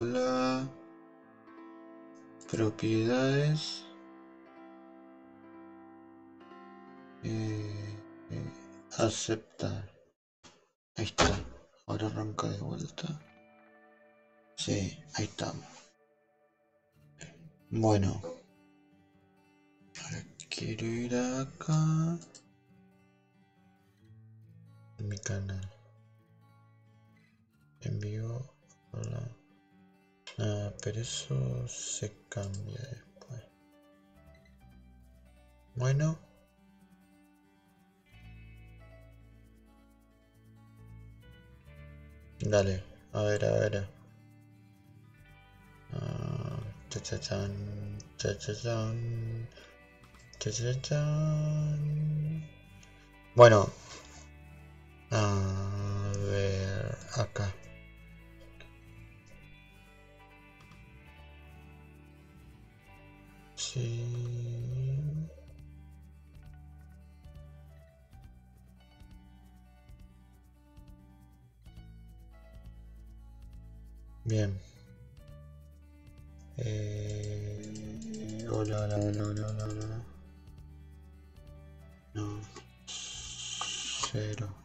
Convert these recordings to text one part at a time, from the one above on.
Hola. Propiedades. Eh, eh, aceptar. Ahí está. Ahora arranca de vuelta. Sí, ahí estamos. Bueno. Quiero ir acá. En mi canal. Envío. Hola. Ah, pero eso se cambia después. Bueno. Dale, a ver, a ver. Ah, cha cha chan, cha cha chan, cha cha chan. Bueno, a ver, acá. Sí. Bien. Eh, hola, hola, hola, hola, hola, hola. No. Cero.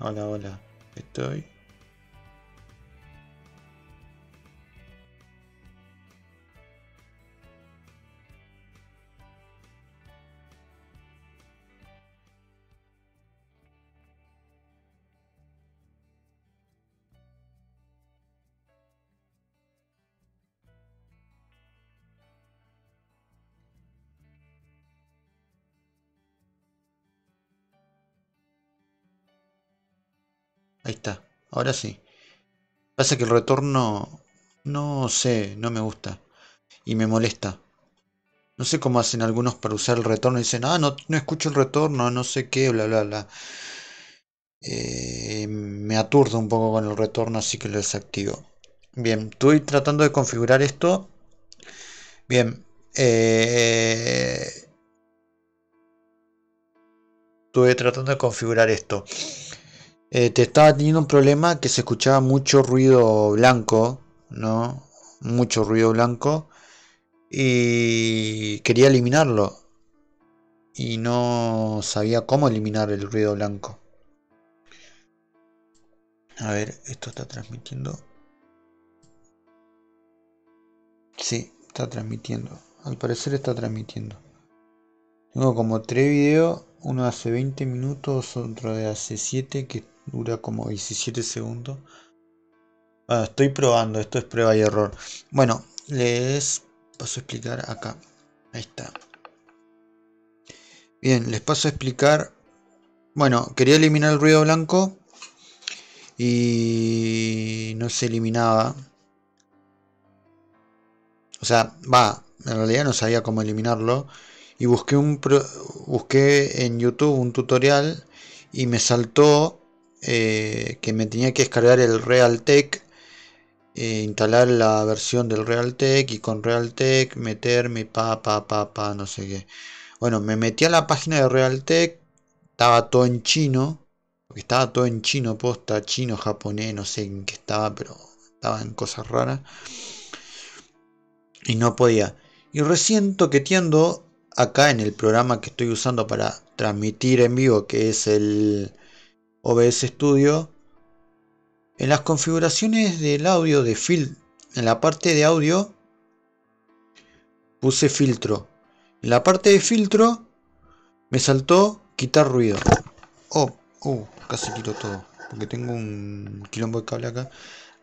Hola, hola. Estoy. Ahora sí. Pasa que el retorno, no sé, no me gusta. Y me molesta. No sé cómo hacen algunos para usar el retorno. Dicen, ah, no, no escucho el retorno, no sé qué, bla, bla, bla. Eh, me aturdo un poco con el retorno, así que lo desactivo. Bien, estoy tratando de configurar esto. Bien. Eh, estuve tratando de configurar esto. Eh, te estaba teniendo un problema que se escuchaba mucho ruido blanco, ¿no? Mucho ruido blanco. Y quería eliminarlo. Y no sabía cómo eliminar el ruido blanco. A ver, esto está transmitiendo. Sí, está transmitiendo. Al parecer está transmitiendo. Tengo como tres videos. Uno hace 20 minutos, otro de hace 7 que dura como 17 segundos. Ah, estoy probando, esto es prueba y error. Bueno, les paso a explicar acá. Ahí está. Bien, les paso a explicar. Bueno, quería eliminar el ruido blanco y no se eliminaba. O sea, va, en realidad no sabía cómo eliminarlo. Y busqué, un busqué en YouTube un tutorial y me saltó eh, que me tenía que descargar el Realtek, eh, instalar la versión del Realtek y con Realtek meterme pa pa pa no sé qué. Bueno, me metí a la página de Realtek, estaba todo en chino, porque estaba todo en chino, posta, chino, japonés, no sé en qué estaba, pero estaba en cosas raras. Y no podía. Y recién toqueteando acá en el programa que estoy usando para transmitir en vivo, que es el OBS Studio, en las configuraciones del audio de fil en la parte de audio puse filtro. En la parte de filtro me saltó quitar ruido. Oh, uh, casi quito todo. Porque tengo un quilombo de cable acá.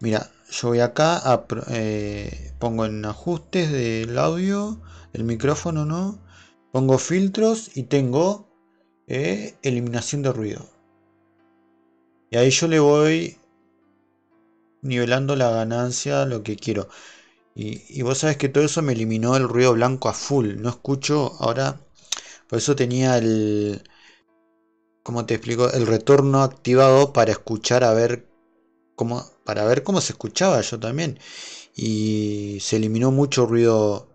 Mira, yo voy acá, a, eh, pongo en ajustes del audio, el micrófono, ¿no? Pongo filtros y tengo eh, eliminación de ruido. Y ahí yo le voy nivelando la ganancia lo que quiero. Y, vos sabes que todo eso me eliminó el ruido blanco a full. No escucho ahora. Por eso tenía el, ¿cómo te explico? El retorno activado para escuchar a ver cómo, para ver cómo se escuchaba yo también. Y se eliminó mucho ruido,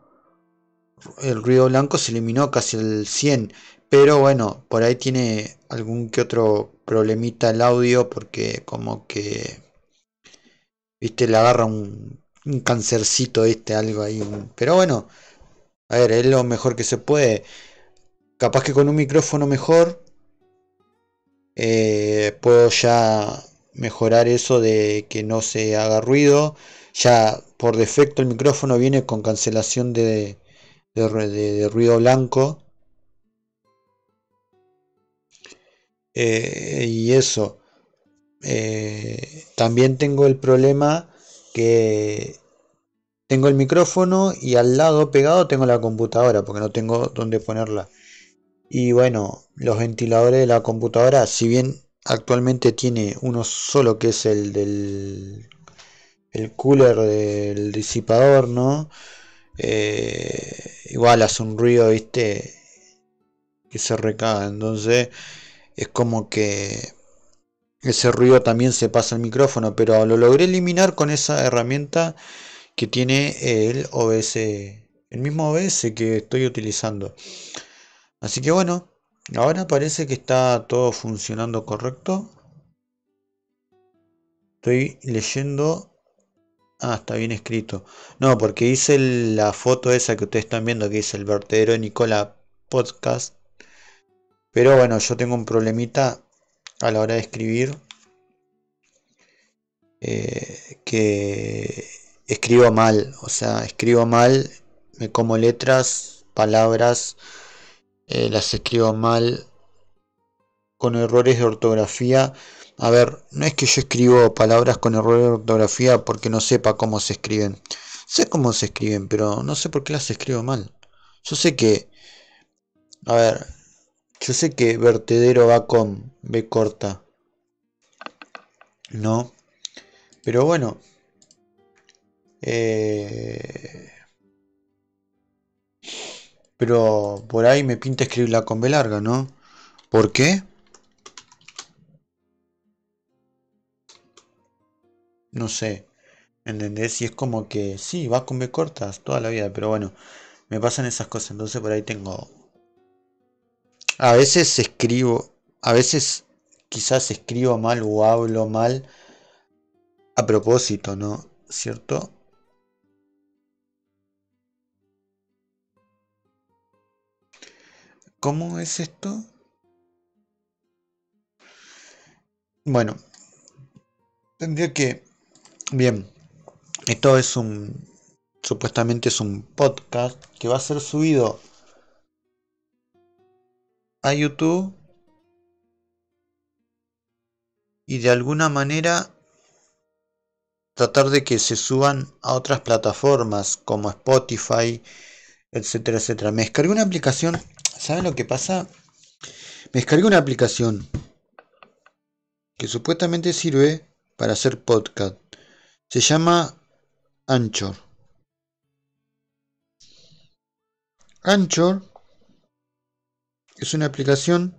el ruido blanco se eliminó casi el 100. Pero bueno, por ahí tiene algún que otro problemita el audio porque como que, viste, le agarra un, cancercito este, algo ahí. pero bueno, a ver, es lo mejor que se puede. Capaz que con un micrófono mejor eh, puedo ya mejorar eso de que no se haga ruido. Ya por defecto el micrófono viene con cancelación de, ruido blanco. Eh, y eso. Eh, también tengo el problema que tengo el micrófono y al lado pegado tengo la computadora porque no tengo dónde ponerla. Y bueno, los ventiladores de la computadora, si bien actualmente tiene uno solo que es el del el cooler del disipador, ¿no? Eh, igual hace un ruido, viste, que se recaga. Entonces es como que ese ruido también se pasa al micrófono, pero lo logré eliminar con esa herramienta que tiene el OBS, el mismo OBS que estoy utilizando. Así que bueno, ahora parece que está todo funcionando correcto. Estoy leyendo. Ah, está bien escrito. No, porque hice la foto esa que ustedes están viendo que dice el vertedero Nicola Podcast. Pero bueno, yo tengo un problemita a la hora de escribir. Eh, que escribo mal, o sea, escribo mal, me como letras, palabras, eh, las escribo mal, con errores de ortografía. A ver, no es que yo escribo palabras con errores de ortografía porque no sepa cómo se escriben. Sé cómo se escriben, pero no sé por qué las escribo mal. Yo sé que, a ver, yo sé que vertedero va con B corta. No. Pero bueno, eh, pero por ahí me pinta escribirla con B larga, ¿no? ¿Por qué? No sé. ¿Entendés? Si es como que sí, va con B cortas toda la vida, pero bueno, me pasan esas cosas, entonces por ahí tengo... A veces escribo, a veces quizás escribo mal o hablo mal a propósito, ¿no? ¿Cierto? ¿Cómo es esto? Bueno, tendría que... Bien, esto es un... Supuestamente es un podcast que va a ser subido a YouTube y de alguna manera tratar de que se suban a otras plataformas como Spotify, etcétera, etcétera. Me descargué una aplicación ¿Saben lo que pasa? Me descargué una aplicación que supuestamente sirve para hacer podcast. Se llama Anchor. Anchor es una aplicación.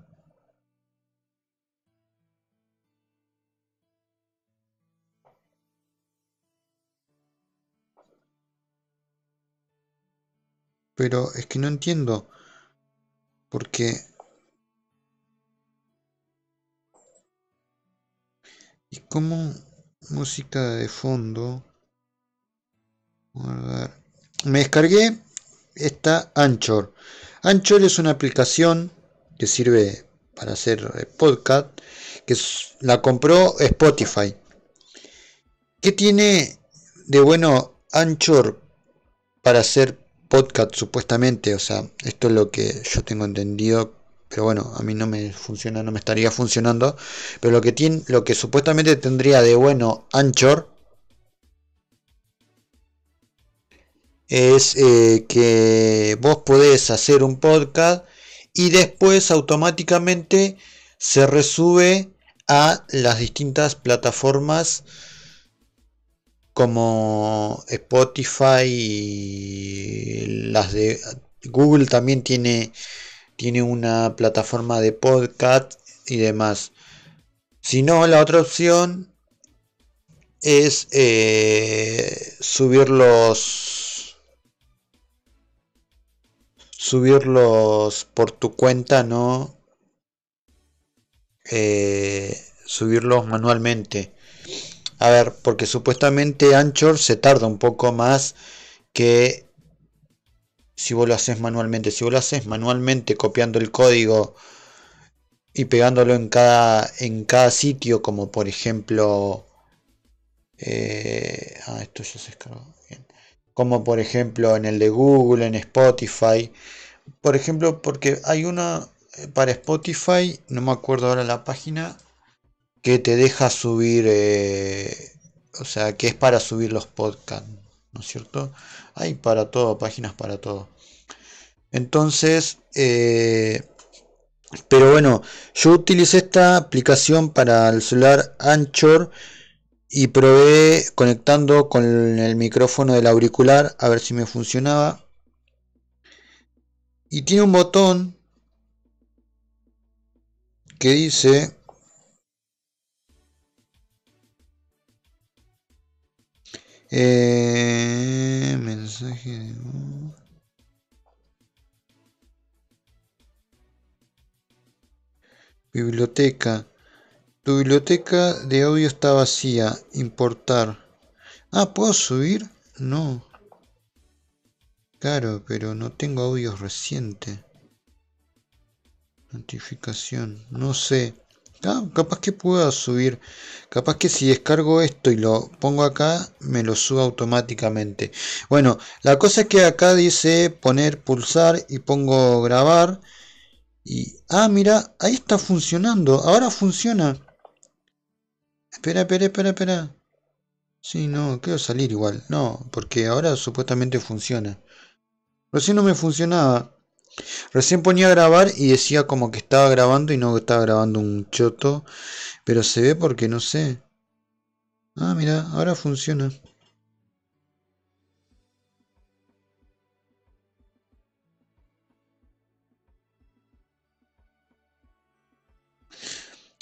Pero es que no entiendo porque y como música de fondo me descargué esta Anchor. Anchor es una aplicación que sirve para hacer eh, podcast que la compró Spotify. ¿qué tiene de bueno Anchor para hacer podcast supuestamente, o sea, esto es lo que yo tengo entendido, pero bueno, a mí no me funciona, no me estaría funcionando, pero lo que tiene, lo que supuestamente tendría de bueno Anchor es eh, que vos podés hacer un podcast y después automáticamente se resube a las distintas plataformas como Spotify y las de Google también tiene, tiene una plataforma de podcast y demás. Si no, la otra opción es eh, subirlos subirlos por tu cuenta, ¿no? Eh, subirlos manualmente. A ver, porque supuestamente Anchor se tarda un poco más que si vos lo haces manualmente. Si vos lo haces manualmente copiando el código y pegándolo en cada, en cada sitio, como por ejemplo... Eh, ah, esto ya se descargó. Como por ejemplo en el de Google, en Spotify. Por ejemplo, porque hay una eh, para Spotify, no me acuerdo ahora la página, que te deja subir, eh, o sea, que es para subir los podcasts, ¿no es cierto? Hay para todo, páginas para todo. Entonces, eh, pero bueno, yo utilicé esta aplicación para el celular Anchor y probé conectando con el micrófono del auricular a ver si me funcionaba. Y tiene un botón que dice eh, mensaje de... Biblioteca. Tu biblioteca de audio está vacía. Importar. Ah, ¿puedo subir? No. Claro, pero no tengo audio reciente. Notificación. No sé. Ah, capaz que pueda subir. Capaz que si descargo esto y lo pongo acá, me lo suba automáticamente. Bueno, la cosa es que acá dice poner pulsar y pongo grabar. Y, ah, mira, ahí está funcionando. Ahora funciona. Espera, espera, espera, espera. Sí, no, quiero salir igual. No, porque ahora supuestamente funciona. Recién no me funcionaba. Recién ponía a grabar y decía como que estaba grabando y no estaba grabando un choto. Pero se ve porque no sé. Ah, mira, ahora funciona.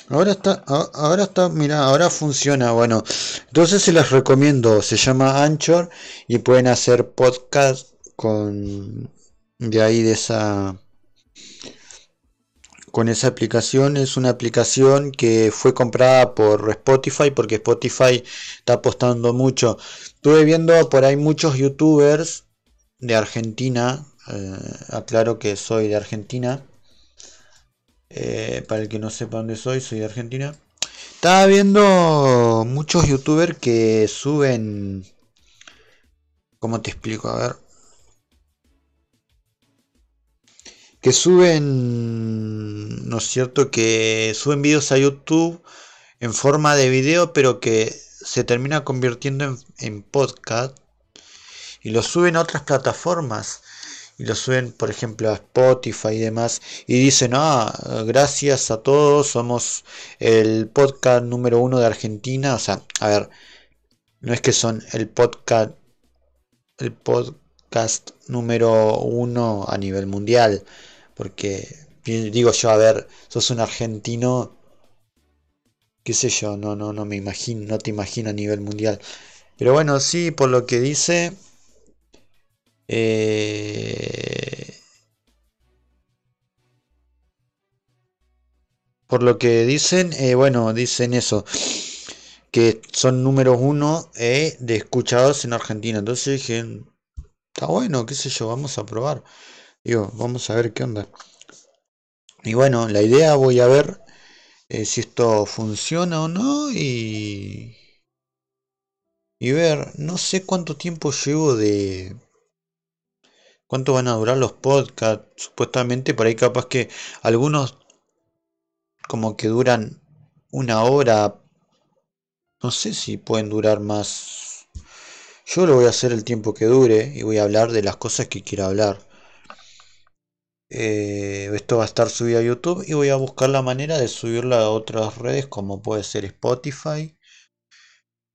Ahora está, ahora está, mira, ahora funciona. Bueno, entonces se las recomiendo. Se llama Anchor y pueden hacer podcast con de ahí de esa con esa aplicación es una aplicación que fue comprada por Spotify porque Spotify está apostando mucho estuve viendo por ahí muchos youtubers de Argentina eh, aclaro que soy de Argentina eh, para el que no sepa dónde soy soy de Argentina estaba viendo muchos youtubers que suben ¿cómo te explico? a ver que suben, ¿no es cierto? Que suben vídeos a YouTube en forma de video, pero que se termina convirtiendo en, podcast y lo suben a otras plataformas y lo suben por ejemplo a Spotify y demás y dicen ah gracias a todos somos el podcast número uno de Argentina o sea a ver no es que son el podcast el podcast número uno a nivel mundial porque digo yo, a ver, sos un argentino, qué sé yo, no, no, no me imagino, no te imagino a nivel mundial. Pero bueno, sí, por lo que dice, eh, por lo que dicen, eh, bueno, dicen eso, que son números uno eh, de escuchados en Argentina. Entonces dije, está bueno, qué sé yo, vamos a probar. Digo, vamos a ver qué onda. Y bueno, la idea voy a ver si esto funciona o no y, y ver, no sé cuánto tiempo llevo de... ¿Cuánto van a durar los podcasts? Supuestamente por ahí capaz que algunos como que duran una hora. No sé si pueden durar más. Yo lo voy a hacer el tiempo que dure y voy a hablar de las cosas que quiero hablar. Eh, esto va a estar subido a YouTube y voy a buscar la manera de subirlo a otras redes como puede ser Spotify.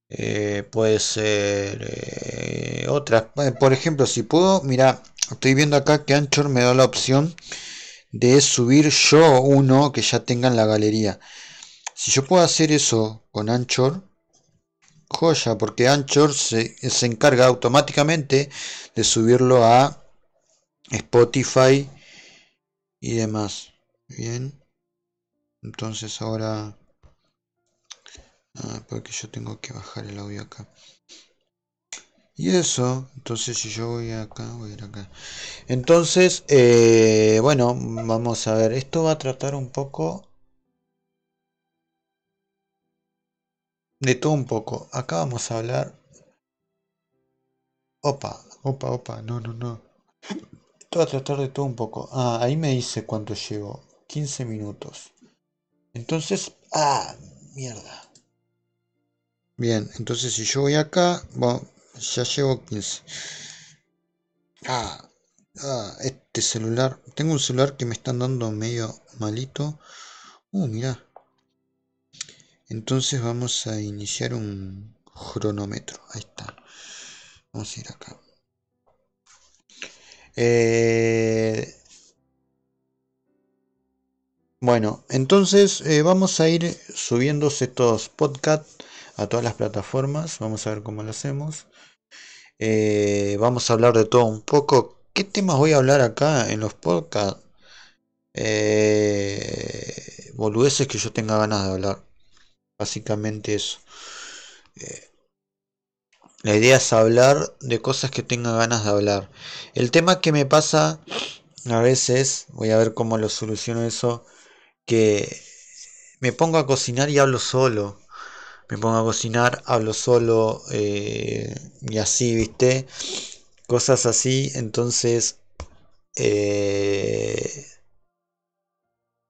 Eh, puede ser eh, otras. Por ejemplo, si puedo, mira, estoy viendo acá que Anchor me da la opción de subir yo uno que ya tenga en la galería. Si yo puedo hacer eso con Anchor, joya, porque Anchor se, se encarga automáticamente de subirlo a Spotify y demás. Bien. Entonces ahora... Ah, porque yo tengo que bajar el audio acá. Y eso, entonces si yo voy acá, voy a ir acá. Entonces, eh, bueno, vamos a ver. Esto va a tratar un poco de todo un poco. Acá vamos a hablar. Opa, opa, opa, no, no, no. Esto va a tratar de todo un poco. Ah, ahí me dice cuánto llevo. 15 minutos. Entonces, ah, mierda. Bien, entonces si yo voy acá, ya llevo 15. Ah, ah, este celular. Tengo un celular que me están dando medio malito. Uh, mira. Entonces vamos a iniciar un cronómetro. Ahí está. Vamos a ir acá. Eh, bueno, entonces eh, vamos a ir subiendo estos podcasts a todas las plataformas. Vamos a ver cómo lo hacemos. Eh, vamos a hablar de todo un poco. ¿Qué temas voy a hablar acá en los podcasts? Eh, boludeces que yo tenga ganas de hablar. Básicamente eso. Eh, la idea es hablar de cosas que tenga ganas de hablar. El tema que me pasa a veces, voy a ver cómo lo soluciono eso, que me pongo a cocinar y hablo solo me pongo a cocinar, hablo solo eh, y así, ¿viste? Cosas así, entonces eh,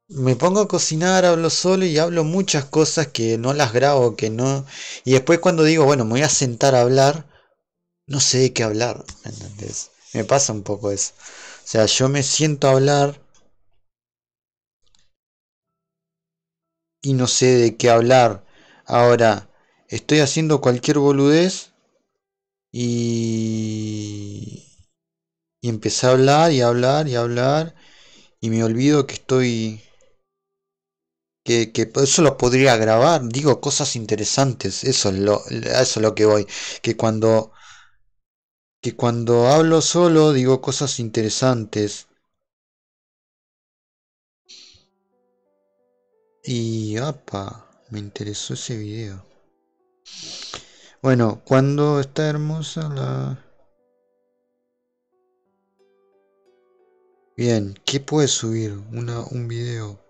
me pongo a cocinar, hablo solo y hablo muchas cosas que no las grabo, que no... Y después cuando digo, bueno, me voy a sentar a hablar, no sé de qué hablar, ¿me entendés? Me pasa un poco eso. O sea, yo me siento a hablar y no sé de qué hablar. Ahora, estoy haciendo cualquier boludez y, y empecé a hablar y a hablar y a hablar y me olvido que estoy... Que, que eso lo podría grabar, digo cosas interesantes, eso es lo, eso es lo que voy, que cuando que cuando hablo solo digo cosas interesantes. Y apa me interesó ese video. Bueno, cuando está hermosa la... Bien, ¿qué puede subir? Una, un video.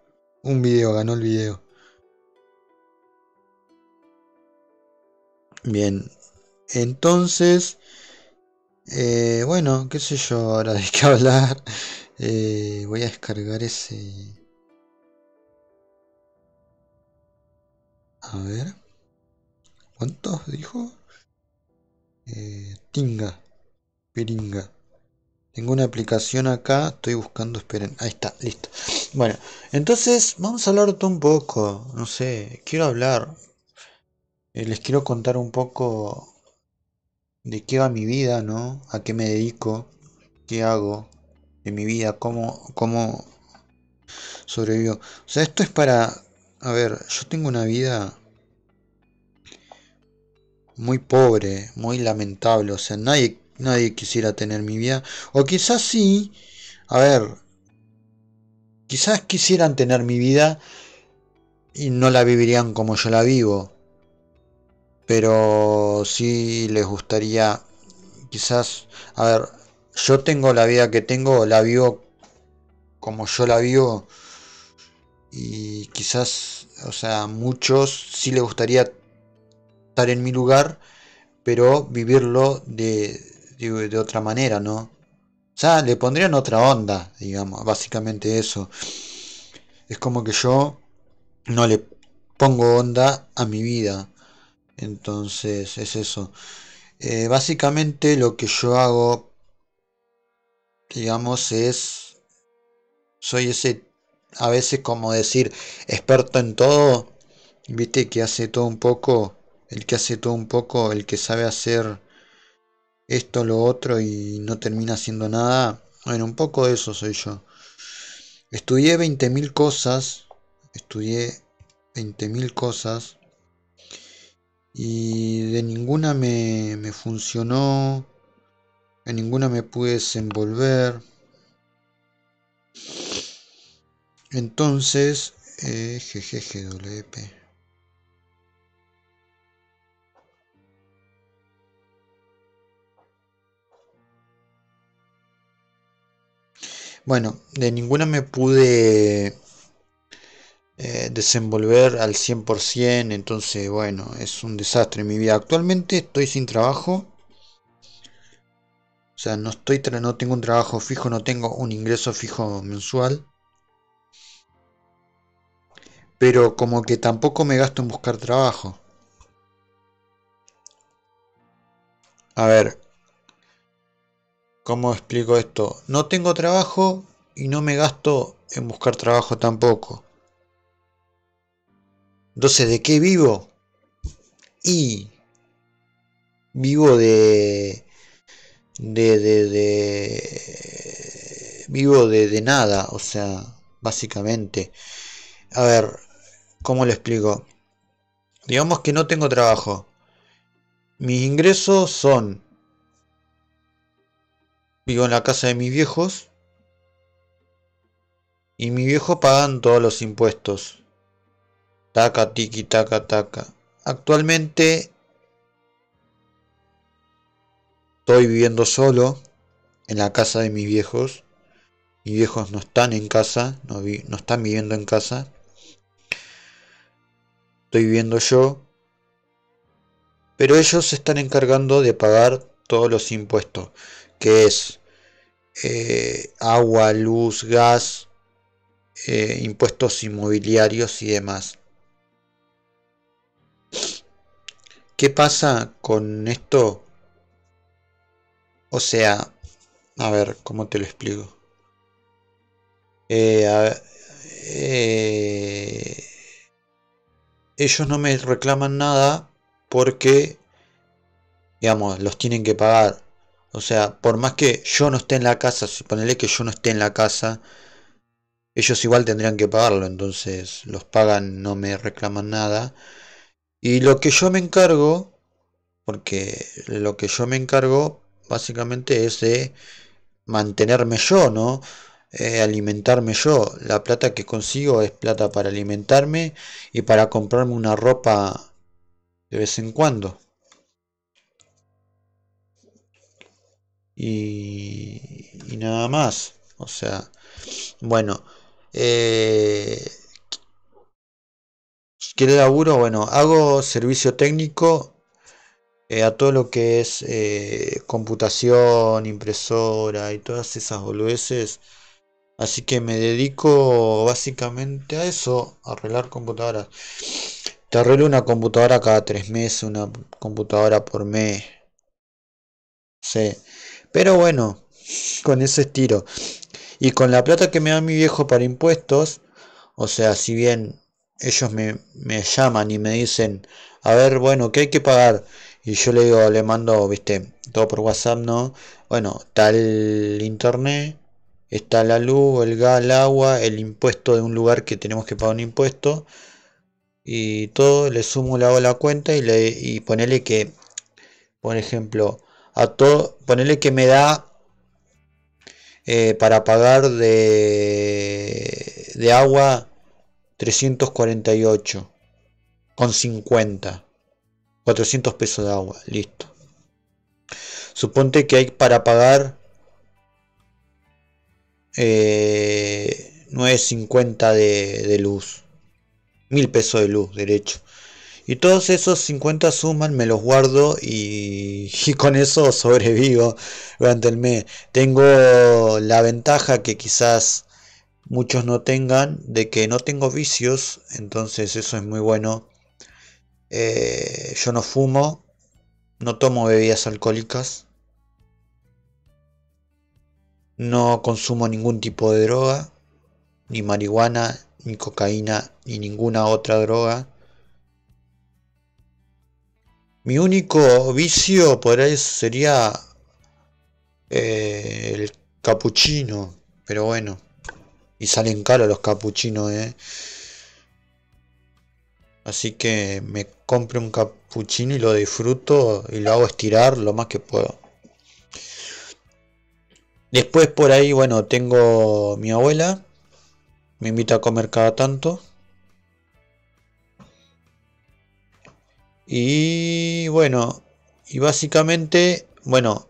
Un video, ganó el video. Bien, entonces... Eh, bueno, qué sé yo ahora de qué hablar. Eh, voy a descargar ese... A ver. ¿Cuántos dijo? Eh, tinga. Peringa. Tengo una aplicación acá. Estoy buscando. Esperen. Ahí está. Listo. Bueno. Entonces vamos a hablar un poco. No sé. Quiero hablar. Eh, les quiero contar un poco de qué va mi vida, ¿no? A qué me dedico. ¿Qué hago? De mi vida. ¿Cómo, cómo sobrevivo? O sea, esto es para a ver, yo tengo una vida muy pobre, muy lamentable. O sea, nadie, nadie quisiera tener mi vida. O quizás sí, a ver, quizás quisieran tener mi vida y no la vivirían como yo la vivo. Pero sí les gustaría, quizás, a ver, yo tengo la vida que tengo, la vivo como yo la vivo y quizás, o sea, muchos sí les gustaría estar en mi lugar, pero vivirlo de, de, otra manera, ¿no? O sea, le pondrían otra onda, digamos, básicamente eso. Es como que yo no le pongo onda a mi vida. Entonces, es eso. Eh, básicamente lo que yo hago, digamos, es... Soy ese a veces como decir experto en todo, viste que hace todo un poco, el que hace todo un poco, el que sabe hacer esto, lo otro y no termina haciendo nada. Bueno, un poco de eso soy yo. Estudié 20.000 cosas. Estudié 20.000 cosas. Y de ninguna me, me funcionó. En ninguna me pude desenvolver. Entonces, eh, GGGWP. Bueno, de ninguna me pude eh, desenvolver al 100%, entonces bueno, es un desastre en mi vida. Actualmente estoy sin trabajo. O sea, no estoy no tengo un trabajo fijo, no tengo un ingreso fijo mensual. Pero como que tampoco me gasto en buscar trabajo. A ver, ¿Cómo explico esto? No tengo trabajo y no me gasto en buscar trabajo tampoco. Entonces, ¿de qué vivo? Y vivo de... De, de, de vivo de, de nada, o sea, básicamente. A ver, ¿cómo le explico? Digamos que no tengo trabajo. Mis ingresos son Vivo en la casa de mis viejos. Y mi viejo pagan todos los impuestos. Taca, tiki, taca, taca. Actualmente estoy viviendo solo en la casa de mis viejos. Mis viejos no están en casa, no, no están viviendo en casa. Estoy viviendo yo. Pero ellos se están encargando de pagar todos los impuestos que es eh, agua, luz, gas, eh, impuestos inmobiliarios y demás. ¿Qué pasa con esto? O sea, a ver, ¿cómo te lo explico? Eh, ellos no me reclaman nada porque, digamos, los tienen que pagar. O sea, por más que yo no esté en la casa, si ponele que yo no esté en la casa, ellos igual tendrían que pagarlo, entonces los pagan, no me reclaman nada. Y lo que yo me encargo, porque lo que yo me encargo básicamente es de mantenerme yo, ¿no? Eh, alimentarme yo. La plata que consigo es plata para alimentarme y para comprarme una ropa de vez en cuando. y, nada más. O sea, bueno. Eh, ¿Qué laburo? Bueno, hago servicio técnico eh, a todo lo que es eh, computación, impresora y todas esas boludeces. Así que me dedico básicamente a eso, arreglar computadoras. Te arreglo una computadora cada tres meses, una computadora por mes. Sí. Pero bueno, con ese estilo. Y con la plata que me da mi viejo para impuestos, o sea, si bien ellos me, llaman y me dicen, a ver, bueno, ¿qué hay que pagar? Y yo le digo, le mando, viste, todo por WhatsApp, ¿no? Bueno, tal internet, está la luz, el gas, el agua, el impuesto de un lugar que tenemos que pagar un impuesto. Y todo, le sumo, hago la cuenta y, le, y ponele que, por ejemplo, a todo, ponerle que me da eh, para pagar de, de agua 348 con 50 400 pesos de agua listo suponte que hay para pagar eh, 9.50 de, de luz 1000 pesos de luz derecho y todos esos 50 suman, me los guardo y, con eso sobrevivo durante el mes. Tengo la ventaja que quizás muchos no tengan de que no tengo vicios, entonces eso es muy bueno. Eh, yo no fumo, no tomo bebidas alcohólicas, no consumo ningún tipo de droga, ni marihuana, ni cocaína, ni ninguna otra droga. Mi único vicio por ahí sería eh, el capuchino, pero bueno. Y salen caros los capuchinos, ¿eh? Así que me compro un capuchino y lo disfruto y lo hago estirar lo más que puedo. Después por ahí, bueno, tengo mi abuela. Me invita a comer cada tanto. Y bueno, y básicamente, bueno,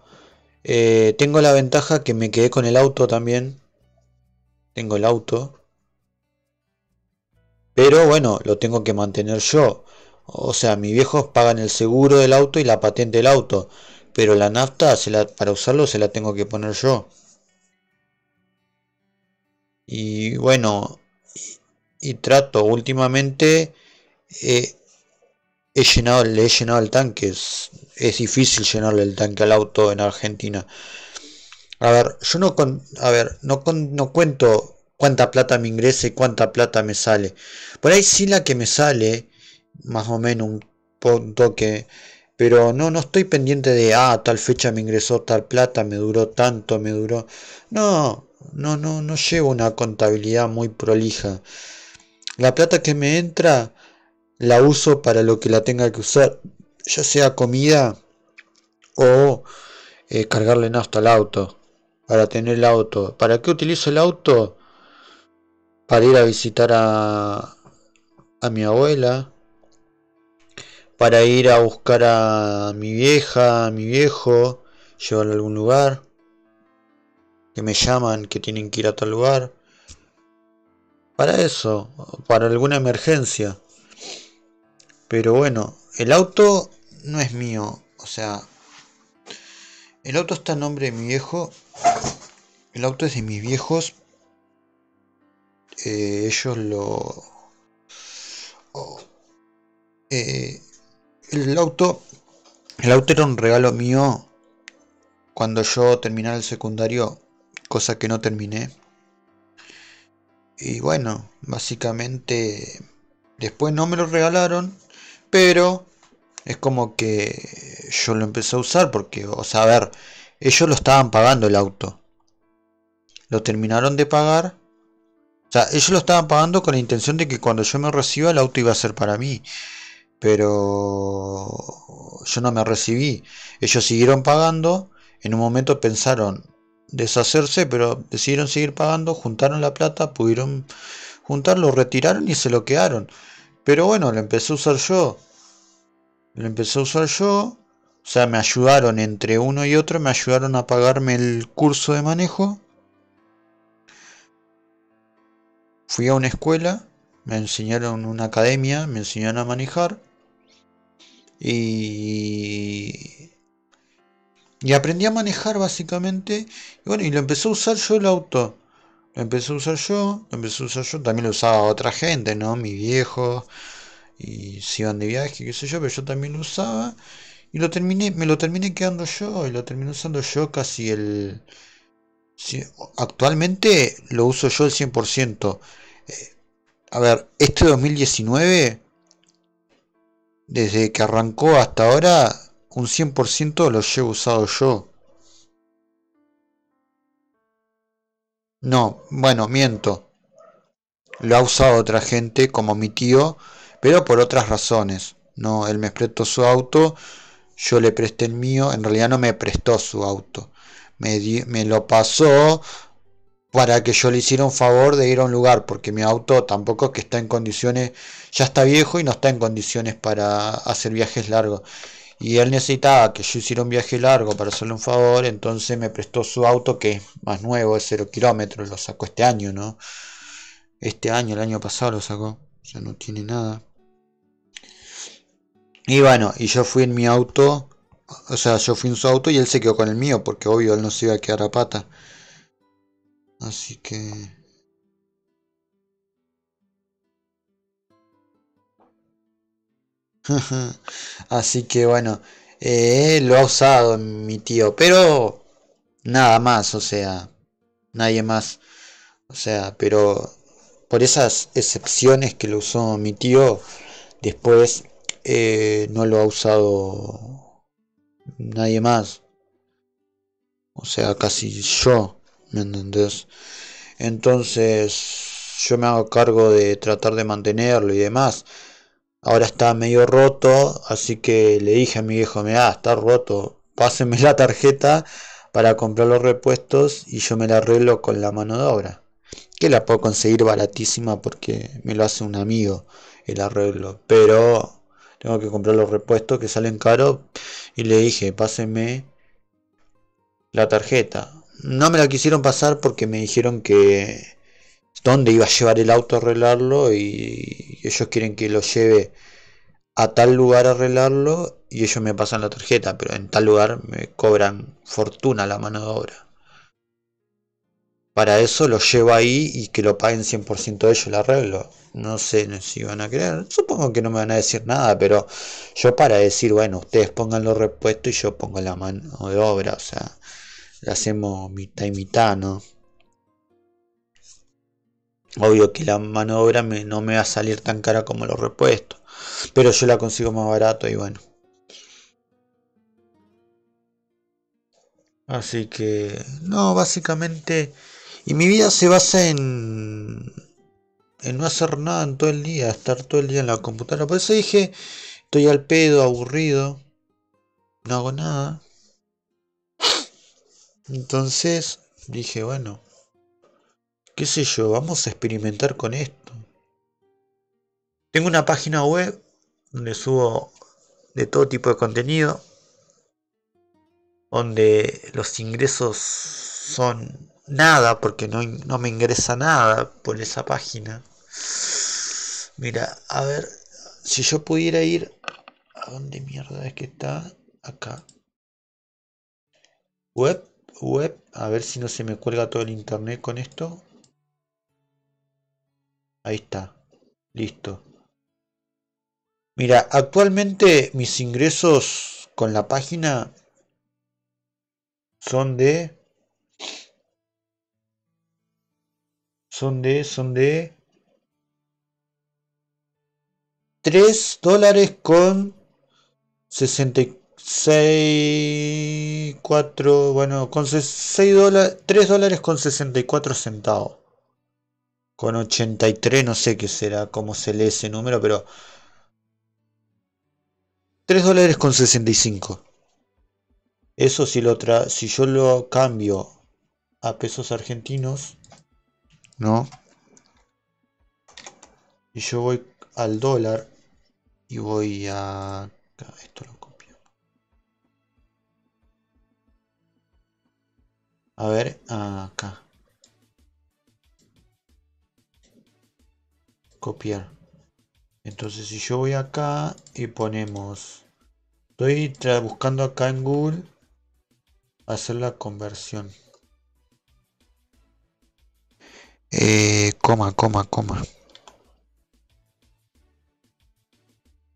eh, tengo la ventaja que me quedé con el auto también. Tengo el auto. Pero bueno, lo tengo que mantener yo. O sea, mis viejos pagan el seguro del auto y la patente del auto. Pero la nafta se la, para usarlo se la tengo que poner yo. Y bueno, y, trato últimamente... Eh, he llenado, le he llenado el tanque. Es, difícil llenarle el tanque al auto en Argentina. A ver, yo no, con, a ver, no, no cuento cuánta plata me ingresa y cuánta plata me sale. Por ahí sí la que me sale, más o menos un punto que... Pero no, no estoy pendiente de, ah, tal fecha me ingresó tal plata, me duró tanto, me duró... No, no, no, no llevo una contabilidad muy prolija. La plata que me entra la uso para lo que la tenga que usar, ya sea comida o eh, cargarle nafta al auto, para tener el auto. ¿Para qué utilizo el auto? Para ir a visitar a, a mi abuela, para ir a buscar a mi vieja, a mi viejo, llevarlo a algún lugar, que me llaman que tienen que ir a tal lugar. Para eso, para alguna emergencia. Pero bueno, el auto no es mío. O sea, el auto está en nombre de mi viejo. El auto es de mis viejos. Eh, ellos lo... Eh, el auto... El auto era un regalo mío cuando yo terminé el secundario, cosa que no terminé. Y bueno, básicamente después no me lo regalaron pero es como que yo lo empecé a usar porque, o sea, a ver, ellos lo estaban pagando el auto. Lo terminaron de pagar. O sea, ellos lo estaban pagando con la intención de que cuando yo me reciba el auto iba a ser para mí. Pero yo no me recibí. Ellos siguieron pagando. En un momento pensaron deshacerse, pero decidieron seguir pagando. Juntaron la plata, pudieron juntarlo, retiraron y se lo quedaron. Pero bueno, lo empecé a usar yo. Lo empecé a usar yo. O sea, me ayudaron entre uno y otro, me ayudaron a pagarme el curso de manejo. Fui a una escuela, me enseñaron una academia, me enseñaron a manejar. Y, y aprendí a manejar básicamente. Y bueno, y lo empecé a usar yo el auto. Lo empecé a usar yo, lo empecé a usar yo. También lo usaba otra gente, ¿no? Mi viejo, y se iban de viaje, qué sé yo, pero yo también lo usaba y lo terminé, me lo terminé quedando yo y lo terminé usando yo casi el... actualmente lo uso yo el 100%. Eh, a ver, este 2019, desde que arrancó hasta ahora, un 100% lo llevo usado yo. No, bueno, miento. Lo ha usado otra gente como mi tío pero por otras razones. No, él me prestó su auto, yo le presté el mío, en realidad no me prestó su auto, me, me lo pasó para que yo le hiciera un favor de ir a un lugar, porque mi auto tampoco que está en condiciones, ya está viejo y no está en condiciones para hacer viajes largos. Y él necesitaba que yo hiciera un viaje largo para hacerle un favor, entonces me prestó su auto que es más nuevo, es 0 kilómetros, lo sacó este año, ¿no? Este año, el año pasado lo sacó, ya no tiene nada. Y bueno, y yo fui en mi auto, o sea, yo fui en su auto y él se quedó con el mío, porque obvio él no se iba a quedar a pata. Así que... Así que bueno, eh, lo ha usado mi tío, pero nada más, o sea, nadie más. O sea, pero por esas excepciones que lo usó mi tío, después eh, no lo ha usado nadie más. O sea, casi yo, ¿me? Entonces yo me hago cargo de tratar de mantenerlo y demás. Ahora está medio roto, así que le dije a mi viejo, mira, está roto, pásenme la tarjeta para comprar los repuestos y yo me la arreglo con la mano de obra. Que la puedo conseguir baratísima porque me lo hace un amigo el arreglo. Pero tengo que comprar los repuestos que salen caros. Y le dije, pásenme la tarjeta. No me la quisieron pasar porque me dijeron que dónde iba a llevar el auto a arreglarlo y ellos quieren que lo lleve a tal lugar a arreglarlo y ellos me pasan la tarjeta, pero en tal lugar me cobran fortuna la mano de obra. Para eso lo llevo ahí y que lo paguen 100% ellos el arreglo. No sé si van a querer. Supongo que no me van a decir nada, pero yo para decir, bueno, ustedes pongan los repuestos y yo pongo la mano de obra. O sea, hacemos mitad y mitad, ¿no? Obvio que la mano de obra no me va a salir tan cara como los repuestos. Pero yo la consigo más barato y bueno. Así que, no, básicamente... Y mi vida se basa en, en no hacer nada en todo el día, estar todo el día en la computadora. Por eso dije, estoy al pedo, aburrido, no hago nada. Entonces dije, bueno, qué sé yo, vamos a experimentar con esto. Tengo una página web donde subo de todo tipo de contenido, donde los ingresos son nada, porque no, no me ingresa nada por esa página. Mira, a ver, si yo pudiera ir... ¿A dónde mierda es que está? Acá. Web, web. A ver si no se me cuelga todo el internet con esto. Ahí está. Listo. Mira, actualmente mis ingresos con la página son de son de son de 3 dólares con 66 4 bueno con 6 dólares 3 dólares con 64 centavos con 83 no sé qué será cómo se lee ese número pero 3 dólares con 65. Eso si, lo tra si yo lo cambio a pesos argentinos, ¿no? Y yo voy al dólar y voy a... Esto lo A ver, acá. Copiar. Entonces si yo voy acá y ponemos, estoy buscando acá en Google hacer la conversión. Eh, coma, coma, coma.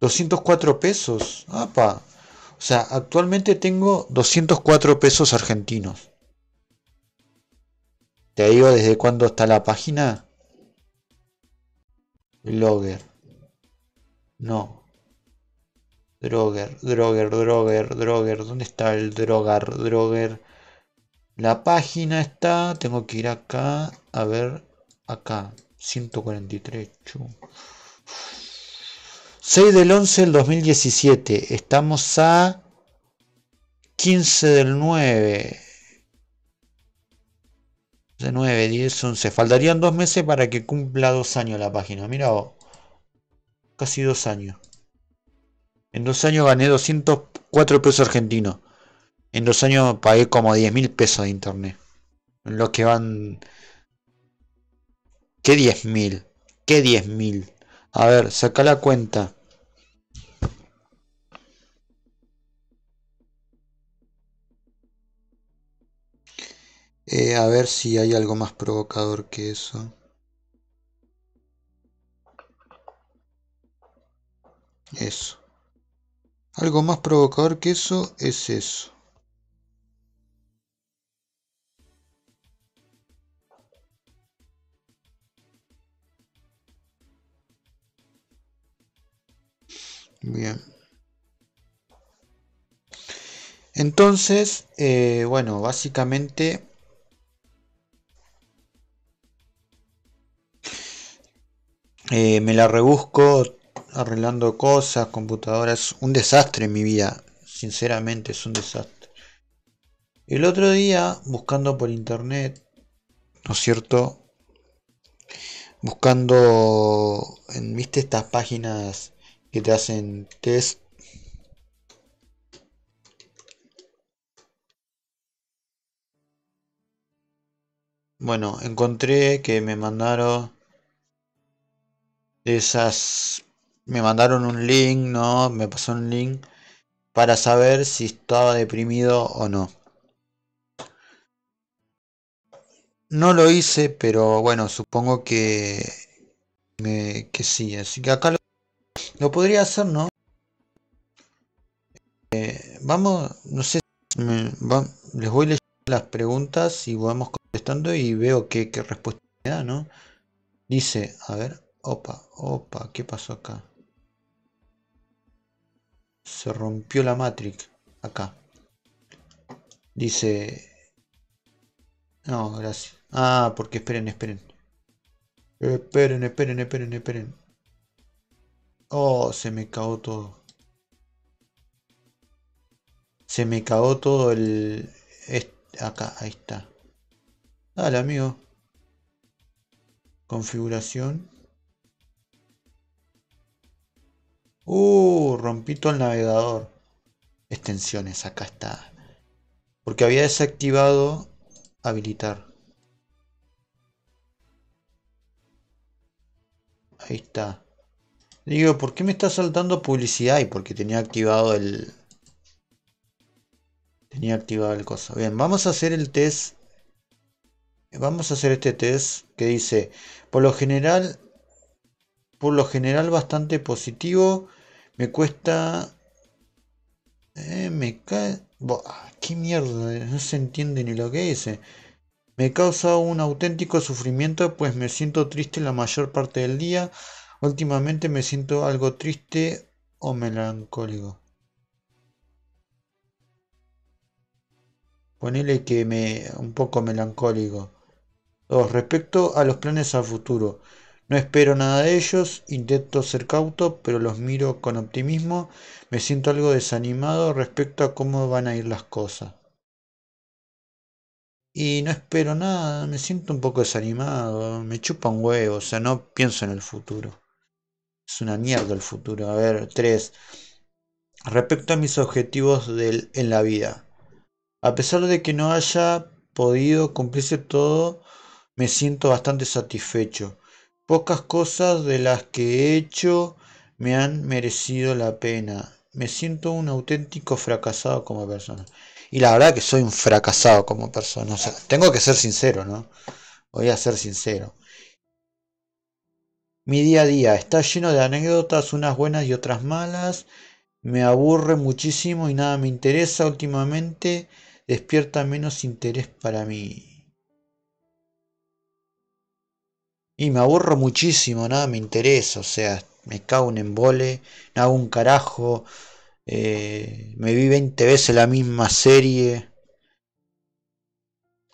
204 pesos. Apa. O sea, actualmente tengo 204 pesos argentinos. Te digo desde cuándo está la página. Logger. No. Droger, Droger, Droger, Droger. ¿Dónde está el Drogar? Droger. La página está. Tengo que ir acá. A ver. Acá. 143. 6 del 11 del 2017. Estamos a 15 del 9. De 9, 10, 11. Faltarían dos meses para que cumpla dos años la página. Mira casi dos años. En dos años gané 204 pesos argentinos. En dos años pagué como 10 mil pesos de internet. En lo que van... ¿Qué 10 mil? ¿Qué 10 mil? A ver, saca la cuenta. Eh, a ver si hay algo más provocador que eso. Eso. Algo más provocador que eso es eso. Bien. Entonces, eh, bueno, básicamente Eh, me la rebusco arreglando cosas, computadoras. Un desastre en mi vida. Sinceramente es un desastre. El otro día, buscando por internet, ¿no es cierto? Buscando, en, ¿viste estas páginas que te hacen test? Bueno, encontré que me mandaron esas me mandaron un link, ¿no? Me pasó un link para saber si estaba deprimido o no. No lo hice, pero bueno, supongo que, que sí. Así que acá lo, podría hacer, ¿no? Eh, vamos, no sé, les voy leyendo las preguntas y vamos contestando y veo qué, qué respuesta me da, ¿no? Dice, a ver, opa, opa, ¿qué pasó acá? Se rompió la Matrix. Acá. Dice... No, gracias. Ah, porque esperen, esperen. Esperen, esperen, esperen, esperen. Oh, se me cagó todo. Se me cagó todo el... Acá, ahí está. Dale, amigo. Configuración. Uh, rompí todo el navegador. Extensiones, acá está. Porque había desactivado habilitar. Ahí está. Digo, ¿por qué me está saltando publicidad? Y porque tenía activado el... Tenía activado el coso. Bien, vamos a hacer el test. Vamos a hacer este test que dice, por lo general, por lo general bastante positivo me cuesta... Eh, me cae... ¿Qué mierda? No se entiende ni lo que dice. Me causa un auténtico sufrimiento pues me siento triste la mayor parte del día. Últimamente me siento algo triste o melancólico. Ponele que me... un poco melancólico. Dos, respecto a los planes a futuro. No espero nada de ellos, intento ser cauto, pero los miro con optimismo. Me siento algo desanimado respecto a cómo van a ir las cosas. Y no espero nada, me siento un poco desanimado, me chupa un huevo, o sea, no pienso en el futuro. Es una mierda el futuro. A ver, tres. Respecto a mis objetivos en la vida. A pesar de que no haya podido cumplirse todo, me siento bastante satisfecho. Pocas cosas de las que he hecho me han merecido la pena. Me siento un auténtico fracasado como persona. Y la verdad que soy un fracasado como persona. O sea, tengo que ser sincero, ¿no? Voy a ser sincero. Mi día a día está lleno de anécdotas, unas buenas y otras malas. Me aburre muchísimo y nada me interesa últimamente. Despierta menos interés para mí. Y me aburro muchísimo, nada me interesa, o sea, me cago en embole, no hago un carajo, eh, me vi 20 veces la misma serie.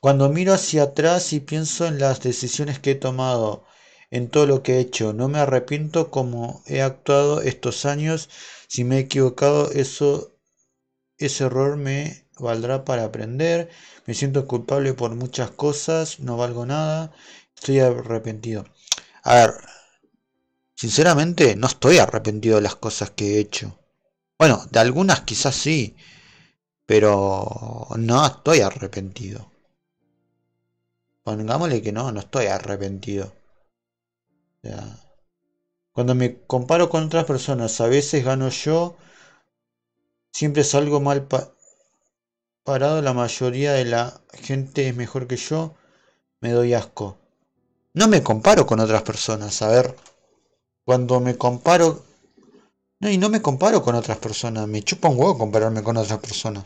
Cuando miro hacia atrás y pienso en las decisiones que he tomado, en todo lo que he hecho, no me arrepiento como he actuado estos años, si me he equivocado, eso, ese error me valdrá para aprender, me siento culpable por muchas cosas, no valgo nada Estoy arrepentido. A ver, sinceramente no estoy arrepentido de las cosas que he hecho. Bueno, de algunas quizás sí, pero no estoy arrepentido. Pongámosle que no, no estoy arrepentido. O sea, cuando me comparo con otras personas, a veces gano yo, siempre salgo mal parado, la mayoría de la gente es mejor que yo, me doy asco. No me comparo con otras personas. A ver, cuando me comparo... No, y no me comparo con otras personas. Me chupa un huevo compararme con otras personas.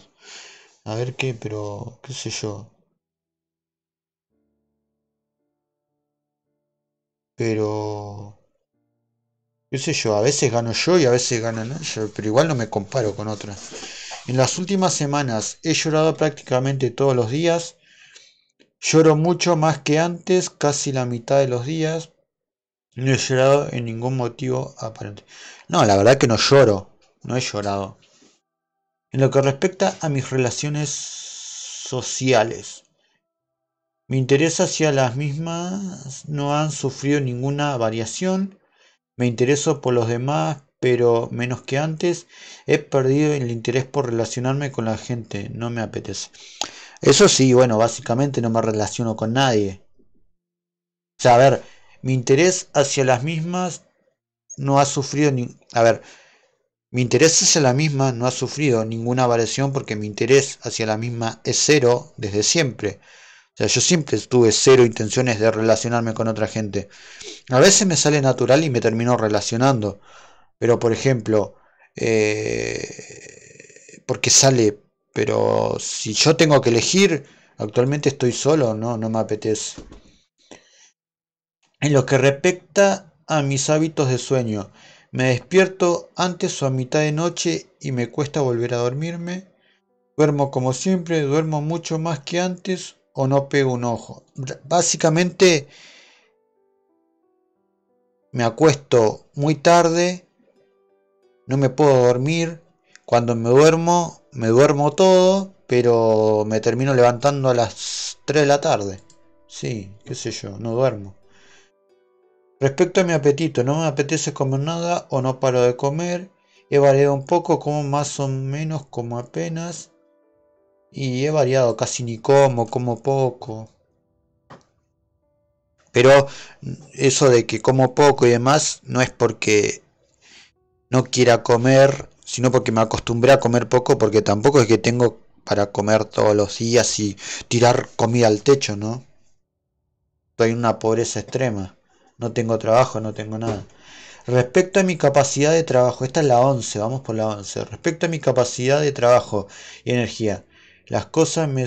A ver qué, pero... qué sé yo. Pero... qué sé yo, a veces gano yo y a veces ganan ellos, pero igual no me comparo con otras. En las últimas semanas he llorado prácticamente todos los días Lloro mucho más que antes, casi la mitad de los días. No he llorado en ningún motivo aparente. No, la verdad que no lloro. No he llorado. En lo que respecta a mis relaciones sociales. Mi interés hacia las mismas no han sufrido ninguna variación. Me intereso por los demás, pero menos que antes. He perdido el interés por relacionarme con la gente. No me apetece. Eso sí, bueno, básicamente no me relaciono con nadie. O sea, a ver, mi interés hacia las mismas no ha sufrido ni... A ver, mi interés hacia la misma no ha sufrido ninguna variación porque mi interés hacia la misma es cero desde siempre. O sea, yo siempre tuve cero intenciones de relacionarme con otra gente. A veces me sale natural y me termino relacionando. Pero, por ejemplo, eh, porque sale, pero si yo tengo que elegir, actualmente estoy solo, no, no me apetece. En lo que respecta a mis hábitos de sueño, me despierto antes o a mitad de noche y me cuesta volver a dormirme. Duermo como siempre, duermo mucho más que antes o no pego un ojo. Básicamente me acuesto muy tarde, no me puedo dormir. Cuando me duermo, me duermo todo, pero me termino levantando a las 3 de la tarde. Sí, qué sé yo, no duermo. Respecto a mi apetito, no me apetece comer nada o no paro de comer. He variado un poco, como más o menos, como apenas. Y he variado, casi ni como, como poco. Pero eso de que como poco y demás no es porque no quiera comer, sino porque me acostumbré a comer poco, porque tampoco es que tengo para comer todos los días y tirar comida al techo, ¿no? Estoy en una pobreza extrema. No tengo trabajo, no tengo nada. Respecto a mi capacidad de trabajo, esta es la 11, vamos por la 11. Respecto a mi capacidad de trabajo y energía, las cosas me,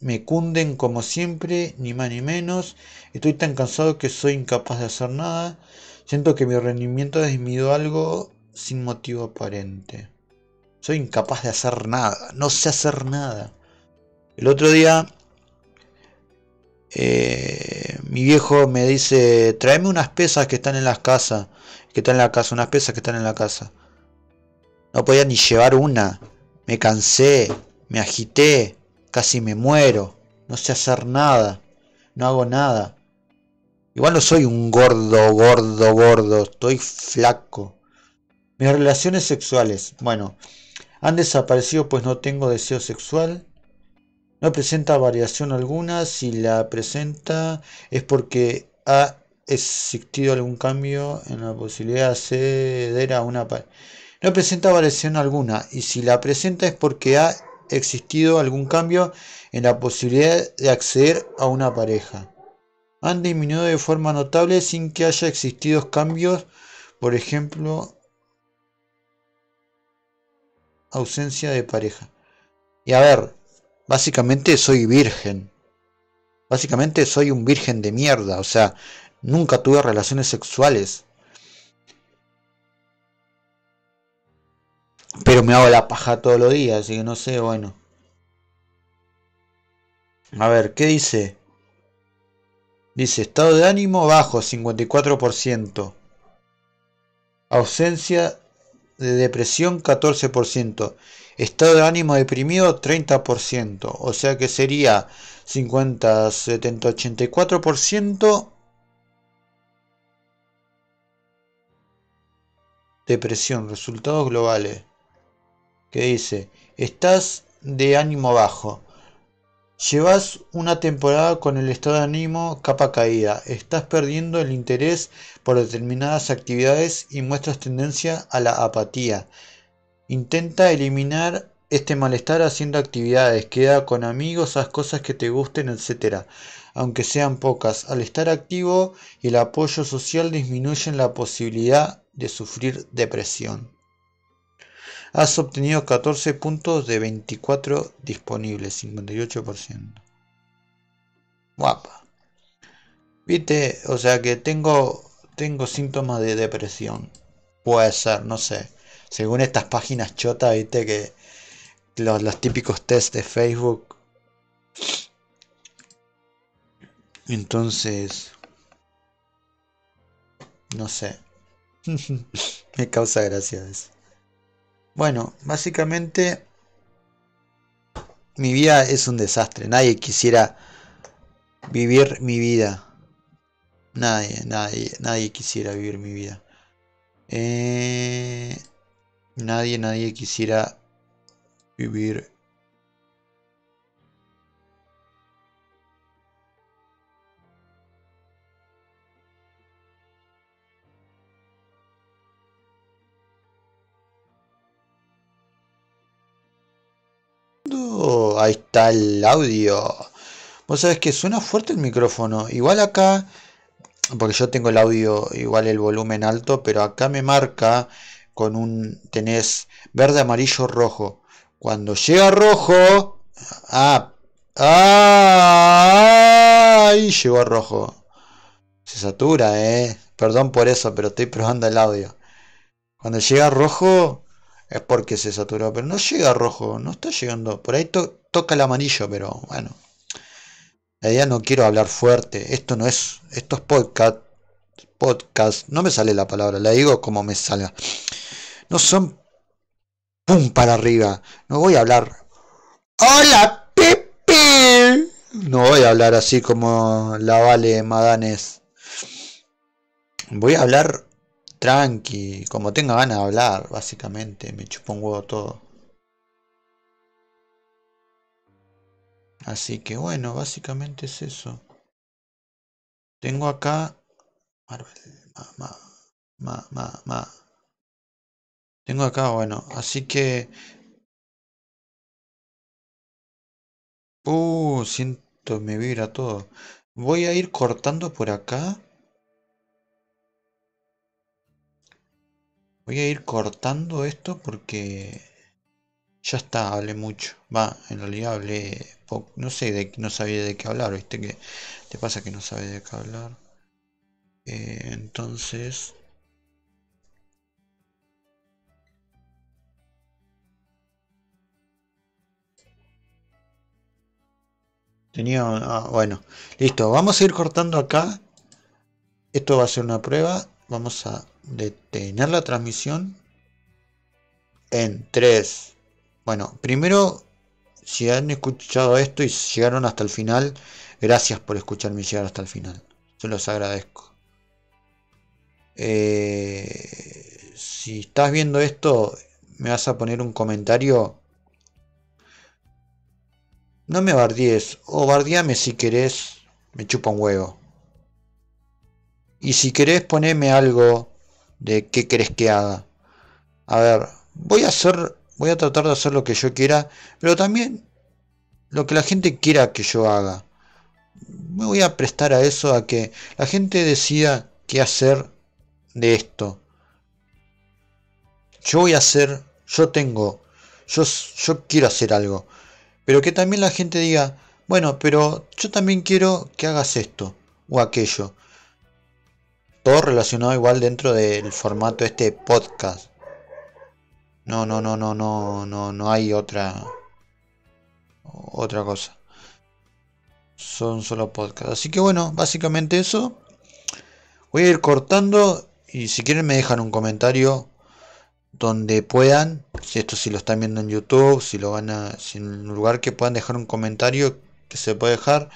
me cunden como siempre, ni más ni menos. Estoy tan cansado que soy incapaz de hacer nada. Siento que mi rendimiento ha disminuido algo sin motivo aparente. Soy incapaz de hacer nada. No sé hacer nada. El otro día eh, mi viejo me dice, tráeme unas pesas que están en las casas. Que están en la casa, unas pesas que están en la casa. No podía ni llevar una. Me cansé, me agité, casi me muero. No sé hacer nada. No hago nada. Igual no soy un gordo, gordo, gordo. Estoy flaco. Mis relaciones sexuales. Bueno, han desaparecido pues no tengo deseo sexual. No presenta variación alguna. Si la presenta es porque ha existido algún cambio en la posibilidad de acceder a una no presenta variación alguna y si la presenta es porque ha existido algún cambio en la posibilidad de acceder a una pareja. Han disminuido de forma notable sin que haya existido cambios, por ejemplo, ausencia de pareja. Y a ver, básicamente soy virgen. Básicamente soy un virgen de mierda, o sea, nunca tuve relaciones sexuales. Pero me hago la paja todos los días, así que no sé, bueno. A ver, ¿qué dice? Dice, estado de ánimo bajo, 54%. Ausencia de depresión, 14%. Estado de ánimo deprimido, 30%. O sea que sería 50, 70, 84%. Depresión, resultados globales que dice, estás de ánimo bajo. Llevas una temporada con el estado de ánimo capa caída. Estás perdiendo el interés por determinadas actividades y muestras tendencia a la apatía. Intenta eliminar este malestar haciendo actividades, queda con amigos, haz cosas que te gusten, etc. Aunque sean pocas, al estar activo y el apoyo social disminuyen la posibilidad de sufrir depresión. Has obtenido 14 puntos de 24 disponibles, 58%. Guapa. Viste, o sea que tengo, tengo síntomas de depresión. Puede ser, no sé. Según estas páginas chotas, viste que los, los típicos test de Facebook. Entonces, No sé. Me causa gracia eso. Bueno, básicamente mi vida es un desastre. Nadie quisiera vivir mi vida. Nadie, nadie, nadie quisiera vivir mi vida. Eh, nadie, nadie quisiera vivir ahí está el audio. Vos sabés que suena fuerte el micrófono. Igual acá, porque yo tengo el audio igual el volumen alto, pero acá me marca con un tenés verde, amarillo, rojo. Cuando llega rojo, ah, ah, llegó a rojo. Se satura, eh. Perdón por eso, pero estoy probando el audio. Cuando llega rojo, es porque se saturó, pero no llega rojo, no está llegando. Por ahí toca el amarillo, pero bueno. La idea no quiero hablar fuerte. Esto no es. Esto es podcast. Podcast. No me sale la palabra, la digo como me salga. No son. ¡Pum! para arriba. No voy a hablar. ¡Hola, Pepe! No voy a hablar así como la Vale Madanes. Voy a hablar tranqui, como tenga ganas de hablar, básicamente, me chupa un huevo todo. Así que bueno, básicamente es eso. Tengo acá Marvel, ma, ma, ma, ma, Tengo acá, bueno, así que Uh, siento, me vibra todo. Voy a ir cortando por acá. Voy a ir cortando esto porque ya está, hablé mucho. Va, en realidad hablé poco. No sé, de, no sabía de qué hablar, ¿viste? Que te pasa que no sabes de qué hablar. Eh, entonces... Tenía... Ah, bueno, listo. Vamos a ir cortando acá. Esto va a ser una prueba. Vamos a detener la transmisión en 3. Bueno, primero, si han escuchado esto y llegaron hasta el final, gracias por escucharme llegar hasta el final. Se los agradezco. Eh, si estás viendo esto, me vas a poner un comentario. No me bardies, o bardiame si querés, me chupa un huevo. Y si querés ponerme algo de qué querés que haga. A ver, voy a hacer, voy a tratar de hacer lo que yo quiera, pero también lo que la gente quiera que yo haga. Me voy a prestar a eso, a que la gente decida qué hacer de esto. Yo voy a hacer, yo tengo, yo, yo quiero hacer algo. Pero que también la gente diga, bueno, pero yo también quiero que hagas esto o aquello todo relacionado igual dentro del formato este podcast. No, no, no, no, no, no, no hay otra otra cosa. Son solo podcast. Así que bueno, básicamente eso. Voy a ir cortando y si quieren me dejan un comentario donde puedan, si esto si lo están viendo en YouTube, si lo van a, si en un lugar que puedan dejar un comentario que se puede dejar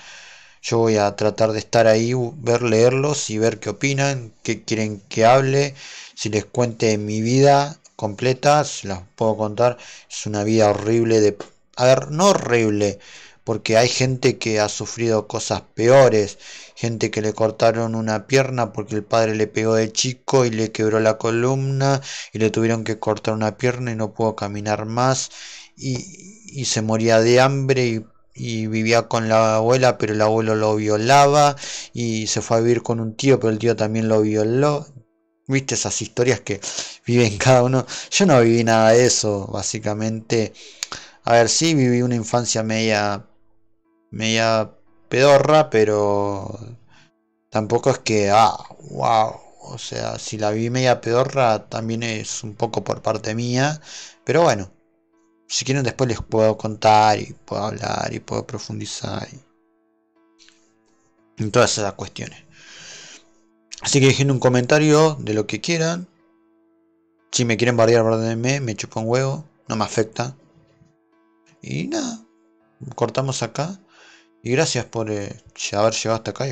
yo voy a tratar de estar ahí, ver, leerlos y ver qué opinan, qué quieren que hable, si les cuente mi vida completa, si las puedo contar. Es una vida horrible de... A ver, no horrible, porque hay gente que ha sufrido cosas peores, gente que le cortaron una pierna porque el padre le pegó de chico y le quebró la columna y le tuvieron que cortar una pierna y no pudo caminar más y, y se moría de hambre y y vivía con la abuela, pero el abuelo lo violaba y se fue a vivir con un tío, pero el tío también lo violó. Viste esas historias que viven cada uno. Yo no viví nada de eso, básicamente. A ver, sí viví una infancia media media pedorra, pero tampoco es que ah, wow, o sea, si la viví media pedorra también es un poco por parte mía, pero bueno, si quieren después les puedo contar y puedo hablar y puedo profundizar en todas esas cuestiones. Así que dejen un comentario de lo que quieran. Si me quieren bardear, bardenme, me chupa un huevo, no me afecta. Y nada, cortamos acá. Y gracias por eh, haber llegado hasta acá.